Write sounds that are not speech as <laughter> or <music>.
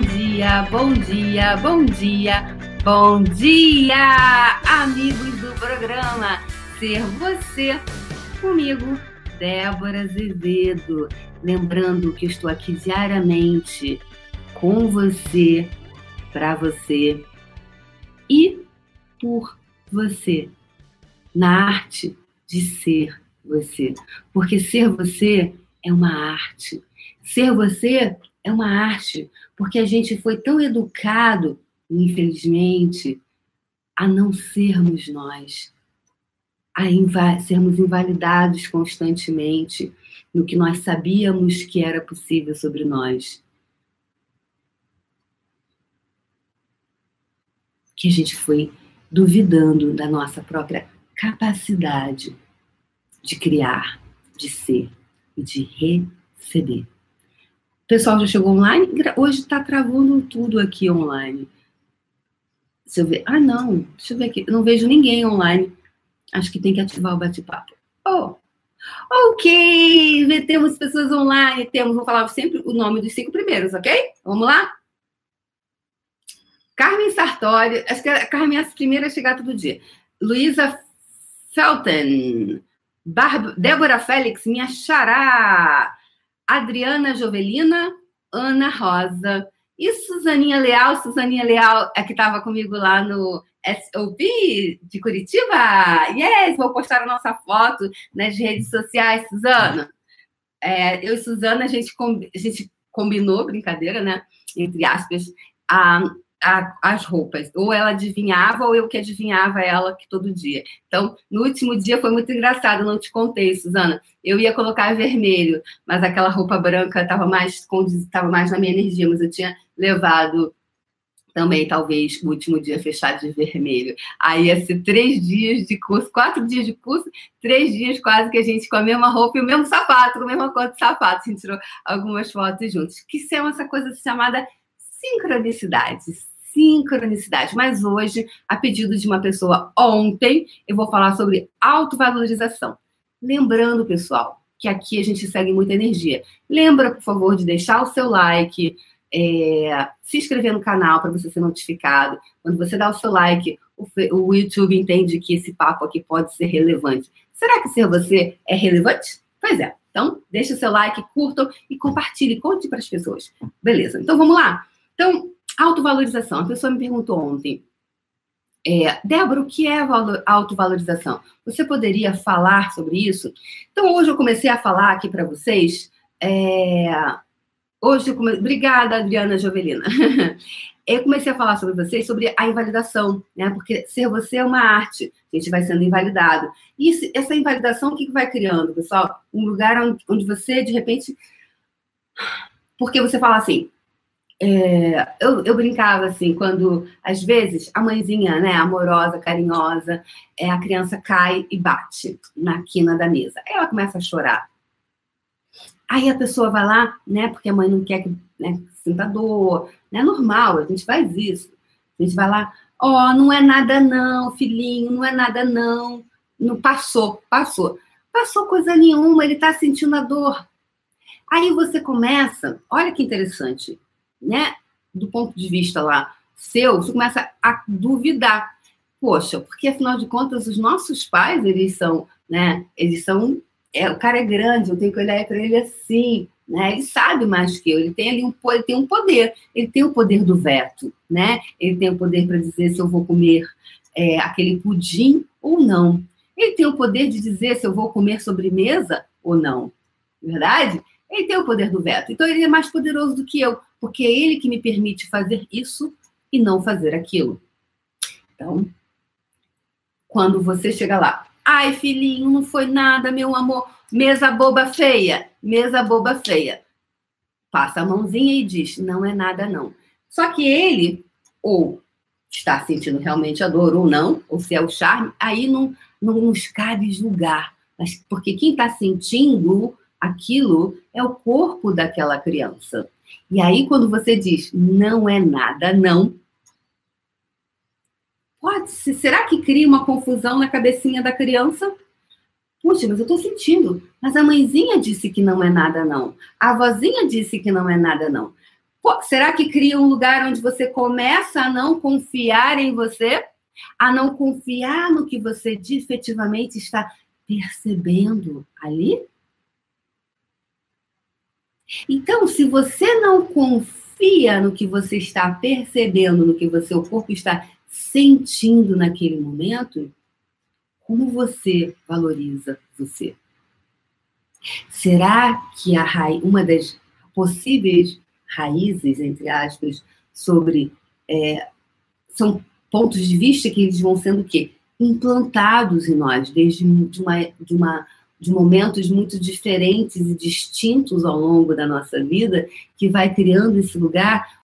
dia, bom dia, bom dia, bom dia, amigos do programa Ser Você, comigo, Débora Azevedo. Lembrando que estou aqui diariamente com você, para você e por você, na arte de ser você. Porque ser você é uma arte. Ser você é uma arte, porque a gente foi tão educado, infelizmente, a não sermos nós, a inv sermos invalidados constantemente no que nós sabíamos que era possível sobre nós. Que a gente foi duvidando da nossa própria capacidade de criar, de ser e de receber. Pessoal já chegou online? Hoje está travando tudo aqui online. Deixa eu ver. Ah, não. Deixa eu ver aqui. Eu não vejo ninguém online. Acho que tem que ativar o bate-papo. Oh, ok. Temos pessoas online. Temos, vou falar sempre o nome dos cinco primeiros, ok? Vamos lá? Carmen Sartori. Acho que a Carmen é a primeira a chegar todo dia. Luísa Felton. Débora Félix, minha xará. Adriana Jovelina, Ana Rosa e Suzaninha Leal. Suzaninha Leal é que estava comigo lá no SOP de Curitiba. Yes, vou postar a nossa foto nas redes sociais, Suzana. É, eu e Suzana, a gente, a gente combinou, brincadeira, né? Entre aspas, a a, as roupas. Ou ela adivinhava, ou eu que adivinhava ela que todo dia. Então, no último dia foi muito engraçado, não te contei, Suzana. Eu ia colocar vermelho, mas aquela roupa branca estava mais, mais na minha energia, mas eu tinha levado também, talvez, o último dia fechado de vermelho. Aí ia ser três dias de curso, quatro dias de curso, três dias quase que a gente com a mesma roupa e o mesmo sapato, com a mesma cor de sapato. A gente tirou algumas fotos juntos. Que são essa coisa chamada sincronicidades sincronicidade. Mas hoje, a pedido de uma pessoa ontem, eu vou falar sobre autovalorização. Lembrando, pessoal, que aqui a gente segue muita energia. Lembra, por favor, de deixar o seu like, é, se inscrever no canal para você ser notificado. Quando você dá o seu like, o, o YouTube entende que esse papo aqui pode ser relevante. Será que ser você é relevante? Pois é. Então, deixe o seu like, curtam e compartilhe, conte para as pessoas. Beleza. Então, vamos lá. Então, Autovalorização. A pessoa me perguntou ontem, é, Débora, o que é autovalorização? Você poderia falar sobre isso? Então, hoje eu comecei a falar aqui para vocês. É, hoje come... Obrigada, Adriana Jovelina. <laughs> eu comecei a falar sobre vocês sobre a invalidação, né? Porque ser você é uma arte, a gente vai sendo invalidado. E essa invalidação, o que vai criando, pessoal? Um lugar onde você, de repente. Porque você fala assim, é, eu, eu, brincava assim, quando às vezes a mãezinha, né, amorosa, carinhosa, é, a criança cai e bate na quina da mesa. Aí ela começa a chorar. Aí a pessoa vai lá, né, porque a mãe não quer que né, sinta dor, né, é normal, a gente faz isso. A gente vai lá, ó, oh, não é nada não, filhinho, não é nada não. Não passou, passou. Passou coisa nenhuma, ele tá sentindo a dor. Aí você começa, olha que interessante, né, do ponto de vista lá seu, você começa a duvidar. Poxa, porque afinal de contas os nossos pais, eles são, né, eles são, é, o cara é grande, eu tenho que olhar para ele assim, né? Ele sabe mais que eu, ele tem ali um, ele tem um poder, ele tem o poder do veto, né? Ele tem o poder para dizer se eu vou comer é, aquele pudim ou não. Ele tem o poder de dizer se eu vou comer sobremesa ou não. Verdade? Ele tem o poder do veto. Então ele é mais poderoso do que eu porque é ele que me permite fazer isso e não fazer aquilo. Então, quando você chega lá, ai filhinho, não foi nada, meu amor, mesa boba feia, mesa boba feia. Passa a mãozinha e diz, não é nada não. Só que ele, ou está sentindo realmente a dor ou não, ou se é o charme, aí não, não nos cabe julgar. Mas, porque quem está sentindo aquilo é o corpo daquela criança. E aí, quando você diz não é nada, não, pode ser. Será que cria uma confusão na cabecinha da criança? Puxa, mas eu tô sentindo. Mas a mãezinha disse que não é nada, não. A vozinha disse que não é nada, não. será que cria um lugar onde você começa a não confiar em você? A não confiar no que você efetivamente está percebendo ali? Então, se você não confia no que você está percebendo, no que o seu corpo está sentindo naquele momento, como você valoriza você? Será que a raiz, uma das possíveis raízes, entre aspas, sobre. É, são pontos de vista que eles vão sendo o quê? Implantados em nós, desde de, uma, de, uma, de momentos muito diferentes e distintos ao longo da nossa vida, que vai criando esse lugar